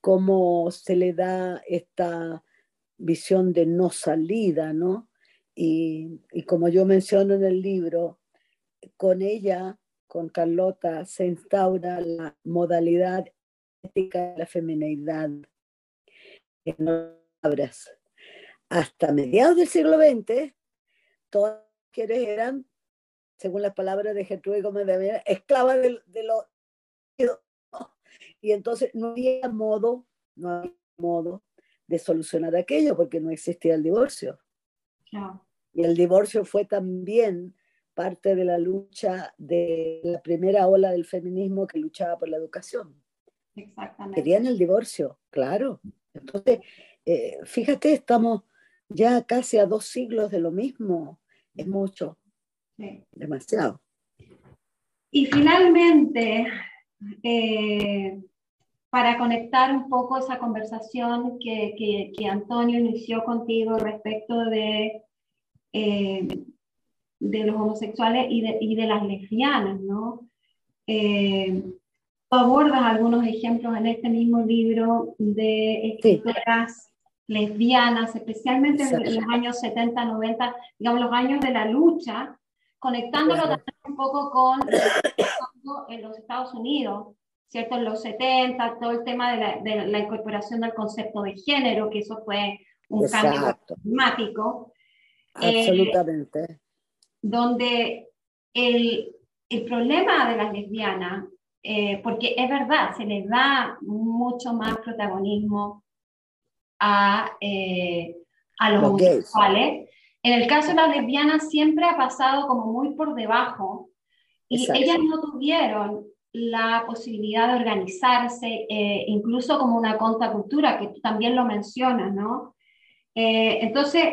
cómo se le da esta visión de no salida, ¿no? Y, como yo menciono en el libro, con ella, con Carlota, se instaura la modalidad ética de la feminidad en palabras. Hasta mediados del siglo XX, todas las mujeres eran, según las palabras de Gertrude Gómez de esclavas de, de lo y entonces no había modo, no había modo de solucionar aquello porque no existía el divorcio. Y el divorcio fue también parte de la lucha de la primera ola del feminismo que luchaba por la educación. Exactamente. Querían el divorcio, claro. Entonces, eh, fíjate, estamos ya casi a dos siglos de lo mismo. Es mucho. Demasiado. Y finalmente, eh, para conectar un poco esa conversación que, que, Antonio inició contigo respecto de, eh, de los homosexuales y de, y de las lesbianas, ¿no? Eh, abordas algunos ejemplos en este mismo libro de escritoras lesbianas, especialmente en los años 70, 90, digamos los años de la lucha, conectándolo también un poco con en los Estados Unidos, ¿cierto? En los 70, todo el tema de la, de la incorporación del concepto de género, que eso fue un cambio dramático. Eh, Absolutamente. donde el, el, problema de las lesbianas, eh, porque es verdad, se les da mucho más protagonismo a, eh, a los, homosexuales. En el caso de las lesbianas siempre ha pasado como muy por debajo y ellas no tuvieron la posibilidad de organizarse, incluso como una contracultura, que tú también lo mencionas, ¿no? entonces,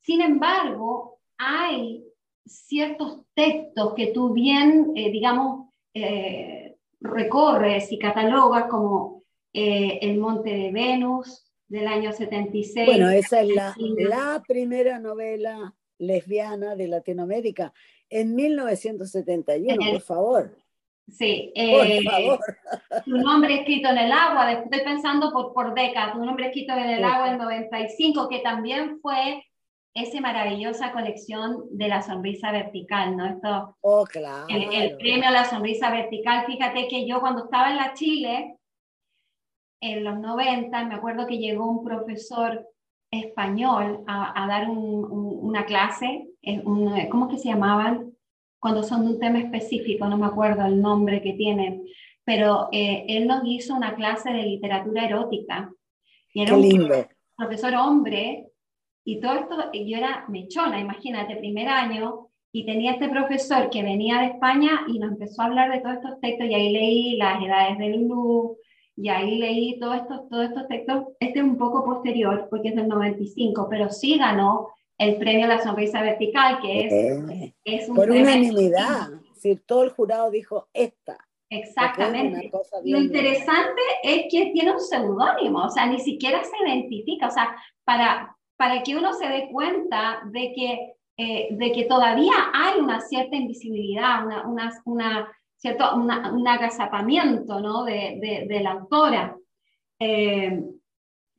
sin embargo, hay ciertos textos que tú bien, eh, digamos, eh, recorres y catalogas como eh, El Monte de Venus del año 76. Bueno, esa es la, la primera novela lesbiana de Latinoamérica en 1971, por favor. Sí, por favor. tu nombre escrito en el agua, estoy pensando por, por décadas, tu nombre escrito en el agua en 95, que también fue esa maravillosa colección de la sonrisa vertical, ¿no? Esto, oh, claro. El, premio a la sonrisa vertical, fíjate que yo cuando estaba en la Chile, en los 90, me acuerdo que llegó un profesor español a, dar una clase, un, ¿cómo que se llamaban? Cuando son de un tema específico, no me acuerdo el nombre que tienen, pero eh, él nos hizo una clase de literatura erótica. Y era un profesor hombre y todo esto, yo era mechona, imagínate, primer año, y tenía este profesor que venía de España y nos empezó a hablar de todos estos textos, y ahí leí las edades del luz, y ahí leí todos estos, todos estos textos. Este es un poco posterior, porque es del 95, pero sí ganó el premio a la sonrisa vertical, que es, eh, es un Por unanimidad, si todo el jurado dijo esta. Exactamente. Lo interesante es que tiene un seudónimo, o sea, ni siquiera se identifica, o sea, para, para que uno se dé cuenta de que, eh, de que todavía hay una cierta invisibilidad, una, una, una cierto, un agazapamiento ¿no? de, de, la autora. Eh,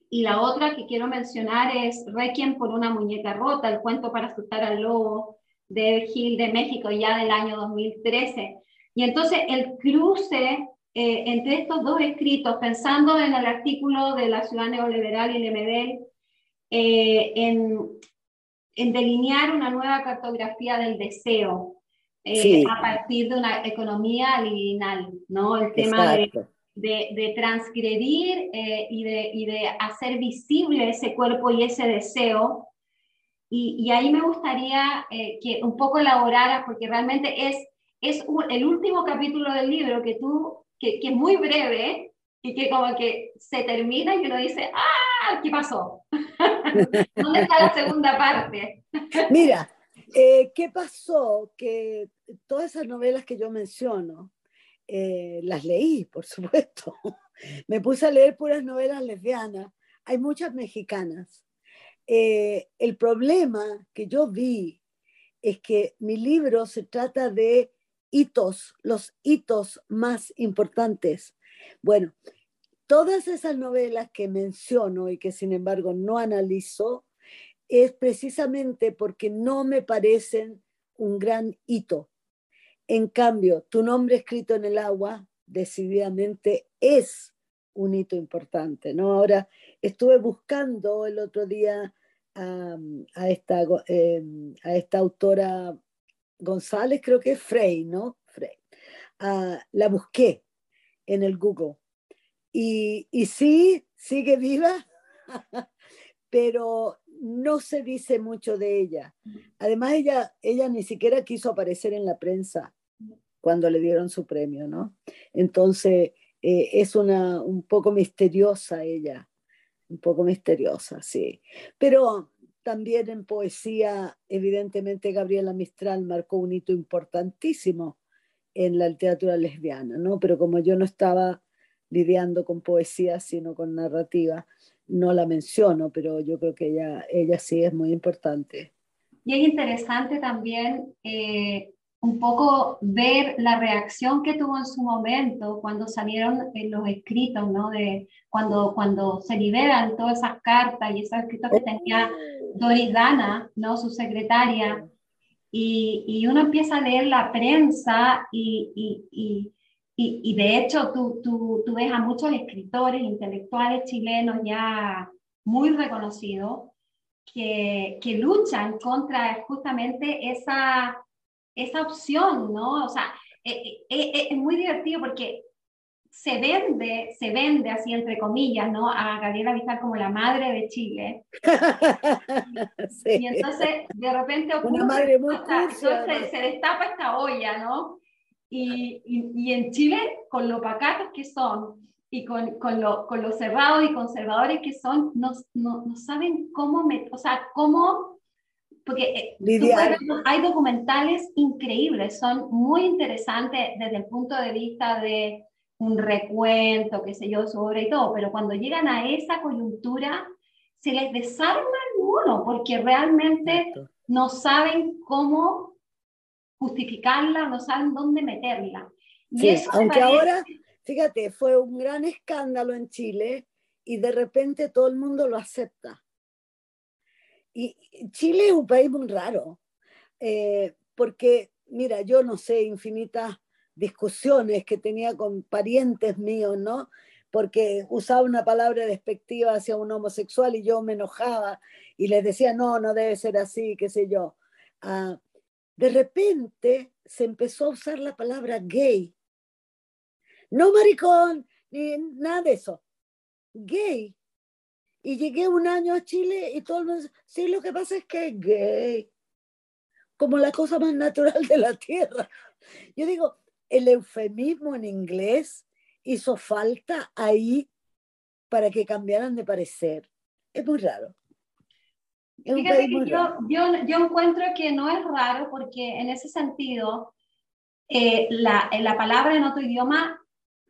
y la otra que quiero mencionar es Requiem por una muñeca rota, el cuento para asustar al lobo de Gil de México, ya del año 2013. Y entonces el cruce eh, entre estos dos escritos, pensando en el artículo de la ciudad neoliberal y Lemedel, eh, en, delinear una nueva cartografía del deseo eh, a partir de una economía liminal, ¿no? El tema de, de, transgredir eh, y, de, y, de, hacer visible ese cuerpo y ese deseo. Y, y ahí me gustaría que un poco elaboraras, porque realmente es, es el último capítulo del libro que tú, que, que es muy breve, y que como que se termina y uno dice, ¡ah! ¿Qué pasó? ¿Dónde está la segunda parte? Mira, eh, ¿qué pasó? Que todas esas novelas que yo menciono, eh, las leí, por supuesto. Me puse a leer puras novelas lesbianas. Hay muchas mexicanas. Eh, el problema que yo vi es que mi libro se trata de hitos, los hitos más importantes bueno, todas esas novelas que menciono y que sin embargo no analizo es precisamente porque no me parecen un gran hito. En cambio, tu nombre escrito en el agua decididamente es un hito importante. ¿no? Ahora, estuve buscando el otro día a, esta, em, a esta autora González, creo que es Frey, ¿no? Frey. Ah, la busqué en el Google. Y, y sí, sigue viva, pero no se dice mucho de ella. Además, ella, ella ni siquiera quiso aparecer en la prensa cuando le dieron su premio, ¿no? Entonces, eh, es una un poco misteriosa ella, un poco misteriosa, sí. Pero también en poesía, evidentemente, Gabriela Mistral marcó un hito importantísimo en la literatura lesbiana, ¿no? Pero como yo no estaba lidiando con poesía, sino con narrativa, no la menciono, pero yo creo que ella, ella sí es muy importante. Y es interesante también eh, un poco ver la reacción que tuvo en su momento cuando salieron los escritos, ¿no? De cuando, cuando se liberan todas esas cartas y esos escritos que tenía Doris Dana, ¿no? Su secretaria, y, y, uno empieza a leer la prensa y, y, y de hecho tú, tú, tú, ves a muchos escritores intelectuales chilenos ya muy reconocidos que, que luchan contra justamente esa, esa opción, ¿no? O sea, eh, eh, eh, es muy divertido porque se vende, se vende así entre comillas, ¿no? A Gabriela Vidal como la madre de Chile. Y entonces de repente ocurre, Una madre muy se destapa esta olla, ¿no? Y, y, y, en Chile, con lo pacatos que son y con, con, lo, con lo cerrados y conservadores que son, no, no, no saben cómo, me, o sea, cómo porque eh, hay documentales increíbles, son muy interesantes desde el punto de vista de un recuento, qué sé yo, sobre y todo, pero cuando llegan a esa coyuntura, se les desarma el uno, porque realmente no saben cómo justificarla, no saben dónde meterla. sí, aunque ahora, fíjate, fue un gran escándalo en Chile y de repente todo el mundo lo acepta. Y Chile es un país muy raro, eh, porque, mira, yo no sé, infinitas discusiones que tenía con parientes míos, ¿no? Porque usaba una palabra despectiva hacia un homosexual y yo me enojaba y les decía, no, no debe ser así, qué sé yo. Ah, de repente se empezó a usar la palabra gay. No maricón, ni nada de eso. Gay. Y llegué un año a Chile y todo el mundo, sí, lo que pasa es que es gay. Como la cosa más natural de la tierra. Yo digo, el eufemismo en inglés hizo falta ahí para que cambiaran de parecer. Es muy raro. Fíjate que yo, yo, yo, encuentro que no es raro porque en ese sentido eh, la, la palabra en otro idioma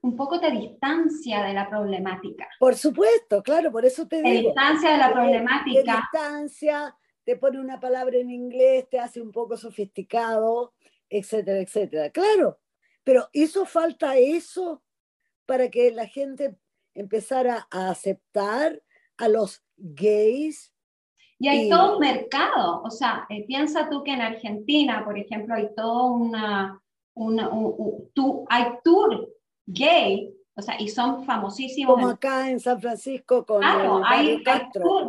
un poco te distancia de la problemática. Por supuesto, claro, por eso te digo. Te distancia de la problemática. Te distancia, te pone una palabra en inglés, te hace un poco sofisticado, etcétera, etcétera. Claro, pero hizo falta eso para que la gente empezara a aceptar a los gays. Y hay todo un mercado, o sea, eh, piensa tú que en Argentina, por ejemplo, hay todo una, una un, hay tour gay, o sea, y son famosísimos. Como acá en San Francisco con claro, hay,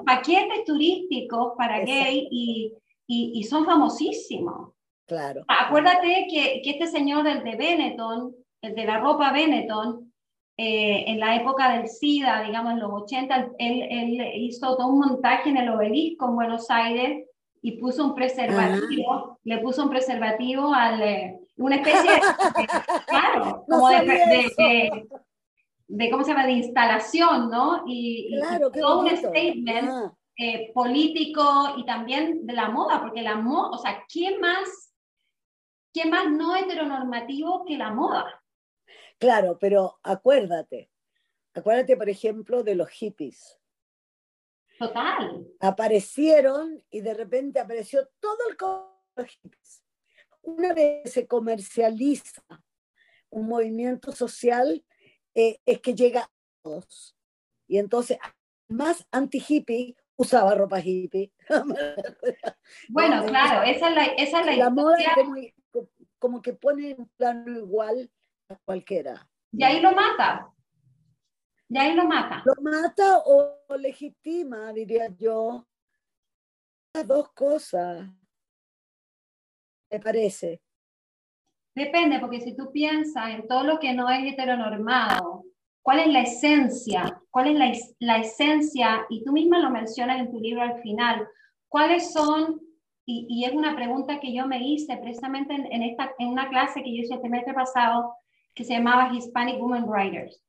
paquetes turísticos para gay y, y, y, son famosísimos. Claro. Acuérdate que, que, este señor, el de Benetton, el de la ropa Benetton, eh, en la época del SIDA, digamos en los 80, él, él, hizo todo un montaje en el obelisco en Buenos Aires y puso un preservativo, ah. le puso un preservativo al, eh, una especie de, claro, como de, de, ¿cómo se llama?, de instalación, ¿no? Y, todo un statement ah. eh, político y también de la moda, porque la moda, o sea, ¿qué más, ¿qué más no heteronormativo que la moda? Claro, pero acuérdate, acuérdate, por ejemplo, de los hippies. Total. Aparecieron y de repente apareció todo el los hippies una vez se comercializa un movimiento social, eh, es que llega a todos. Y entonces, más anti-hippie usaba ropa hippie. Bueno, claro, esa es la, esa es la, la moda como, como, que pone un plano igual a cualquiera. Y ahí lo mata. Y ahí lo mata. Lo mata o legitima, diría yo. Las dos cosas parece? Depende, porque si tú piensas en todo lo que no es heteronormado, ¿cuál es la esencia? ¿Cuál es la, la esencia? Y tú misma lo mencionas en tu libro al final. ¿Cuáles son y, y, es una pregunta que yo me hice precisamente en, esta, en una clase que yo hice el semestre pasado que se llamaba Hispanic Women Writers.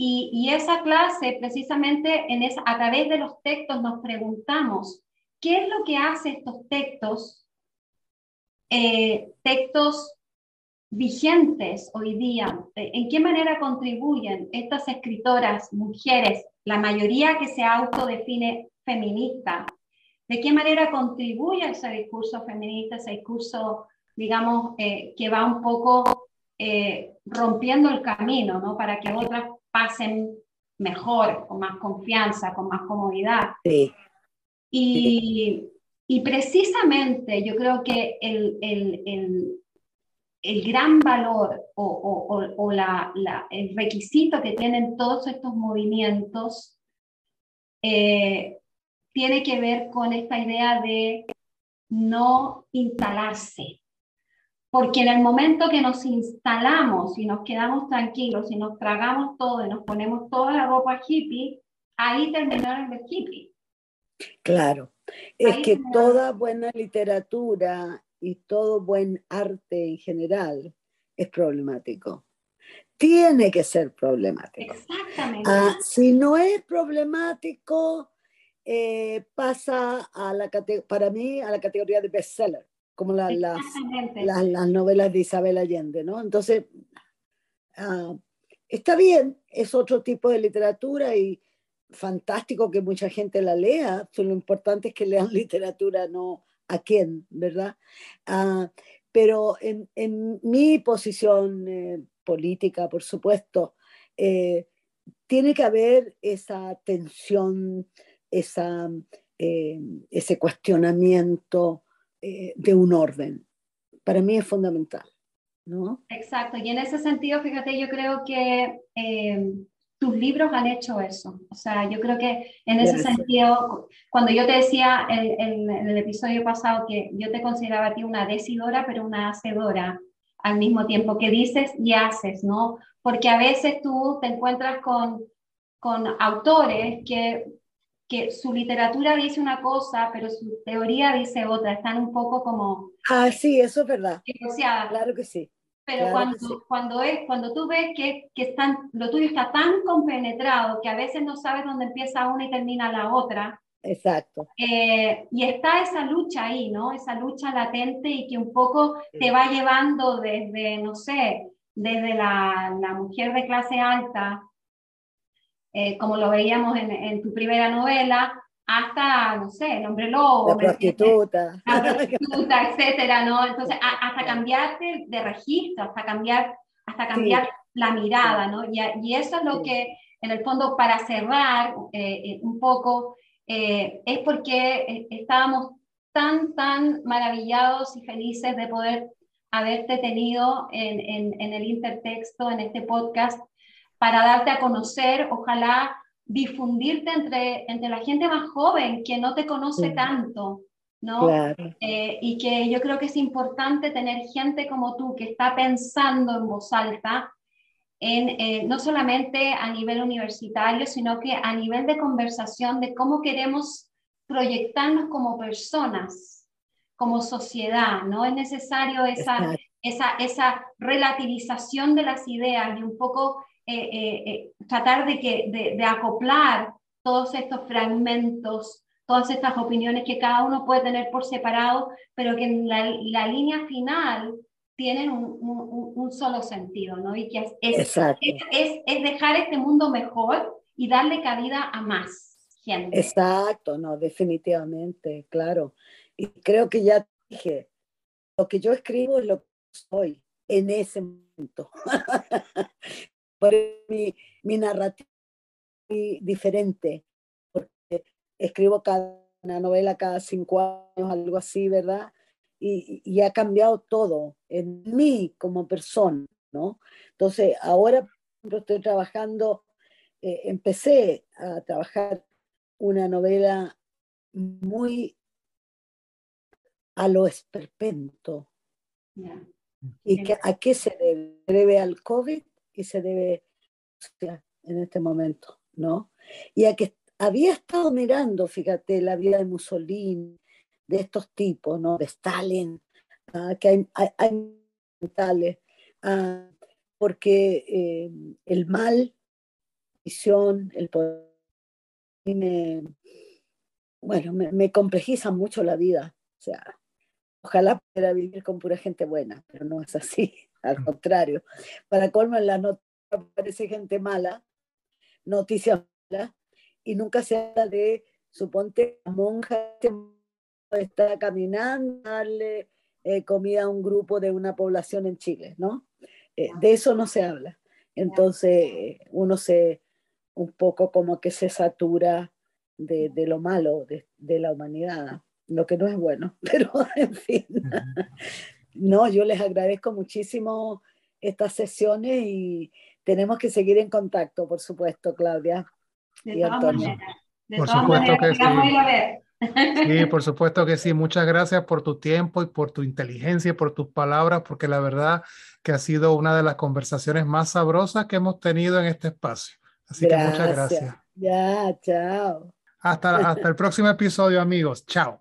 Y, esa clase, precisamente en esa, a través de los textos, nos preguntamos, ¿qué es lo que hace estos textos eh, textos vigentes hoy día, eh, ¿en qué manera contribuyen estas escritoras, mujeres, la mayoría que se autodefine feminista, de qué manera contribuye ese discurso feminista, ese discurso, digamos, eh, que va un poco rompiendo el camino, ¿no? Para que otras pasen mejor, con más confianza, con más comodidad. Sí. Y, y precisamente yo creo que el, el, el, el gran valor o, o, o la, la, el requisito que tienen todos estos movimientos eh, tiene que ver con esta idea de no instalarse. Porque en el momento que nos instalamos y nos quedamos tranquilos y nos tragamos todo y nos ponemos toda la ropa hippie, ahí terminaron el hippie. Claro, es que toda buena literatura y todo buen arte en general es problemático. Tiene que ser problemático. Exactamente. Ah, si no es problemático, eh, pasa a la para mí a la categoría de bestseller, como las, las, novelas de Isabel Allende, ¿no? Entonces, ah, está bien, es otro tipo de literatura y fantástico que mucha gente la lea, lo importante es que lean literatura, no a quién, ¿verdad? Ah, pero en, en, mi posición eh, política, por supuesto, eh, tiene que haber esa tensión, esa, eh, ese cuestionamiento de un orden. Para mí es fundamental, ¿no? Exacto, y en ese sentido, fíjate, yo creo que tus libros han hecho eso. O sea, yo creo que en ese sentido, cuando yo te decía en, el episodio pasado que yo te consideraba a ti una decidora, pero una hacedora al mismo tiempo, que dices y haces, ¿no? Porque a veces tú te encuentras con, con autores que, que su literatura dice una cosa, pero su teoría dice otra. Están un poco como... Ah, sí, eso es verdad. claro que sí. Pero cuando, cuando, es, cuando tú ves que, que están, lo tuyo está tan compenetrado que a veces no sabes dónde empieza una y termina la otra. Exacto. Eh, y está esa lucha ahí, ¿no? Esa lucha latente y que un poco te va llevando desde, no sé, desde la, la mujer de clase alta, eh, como lo veíamos en, en tu primera novela, hasta, no sé, el hombre lobo. La prostituta. La prostituta, etcétera, ¿no? Entonces, hasta cambiarte de registro, hasta cambiar, hasta cambiar la mirada, ¿no? Y, y, eso es lo que, en el fondo, para cerrar eh, eh, un poco, eh, es porque estábamos tan, tan maravillados y felices de poder haberte tenido en, en, en el intertexto, en este podcast, para darte a conocer, ojalá difundirte entre, entre la gente más joven que no te conoce tanto, ¿no? Eh, y que yo creo que es importante tener gente como tú que está pensando en voz alta, en, eh, no solamente a nivel universitario, sino que a nivel de conversación de cómo queremos proyectarnos como personas, como sociedad, ¿no? Es necesario esa, esa, esa relativización de las ideas y un poco eh, eh, eh, tratar de, que, de, acoplar todos estos fragmentos, todas estas opiniones que cada uno puede tener por separado, pero que en la, la línea final tienen un, un, solo sentido, ¿no? Y que es, es, es, dejar este mundo mejor y darle cabida a más gente. Exacto, no, definitivamente, claro. Y creo que ya dije, lo que yo escribo es lo que soy en ese momento. por mi, mi narrativa diferente, porque escribo cada una novela cada cinco años, algo así, ¿verdad? Y, y, ha cambiado todo en mí como persona, ¿no? Entonces, ahora estoy trabajando, eh, empecé a trabajar una novela muy a lo esperpento. ¿Y que, a qué se debe? ¿Debe al COVID? Y se debe en este momento, ¿no? Y a que había estado mirando, fíjate, la vida de Mussolini, de estos tipos, ¿no? De Stalin, que hay, hay, ah, porque eh, el mal, la visión, el poder, me, bueno, me, me, complejiza mucho la vida. O sea, ojalá pudiera vivir con pura gente buena, pero no es así al contrario. Para colmo en la noticia aparece gente mala, noticias malas, y nunca se habla de, suponte, la monja está caminando, darle eh, comida a un grupo de una población en Chile, ¿no? Eh, de eso no se habla. Entonces uno se, un poco como que se satura de, de lo malo de, de, la humanidad. lo que no es bueno, pero en fin. No, yo les agradezco muchísimo estas sesiones y tenemos que seguir en contacto, por supuesto, Claudia. De todas maneras. De por todas supuesto maneras, que vamos sí. a ir a ver. Sí, por supuesto que sí. Muchas gracias por tu tiempo y por tu inteligencia y por tus palabras, porque la verdad que ha sido una de las conversaciones más sabrosas que hemos tenido en este espacio. Así que muchas gracias. Ya, chao. Hasta, el próximo episodio, amigos. Chao.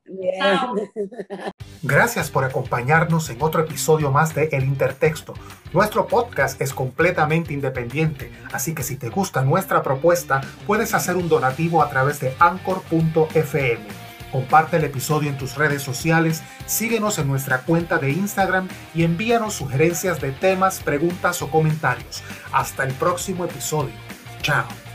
Gracias por acompañarnos en otro episodio más de El Intertexto. Nuestro podcast es completamente independiente, así que si te gusta nuestra propuesta, puedes hacer un donativo a través de anchor.fm. Comparte el episodio en tus redes sociales, síguenos en nuestra cuenta de Instagram y envíanos sugerencias de temas, preguntas o comentarios. Hasta el próximo episodio. Chao.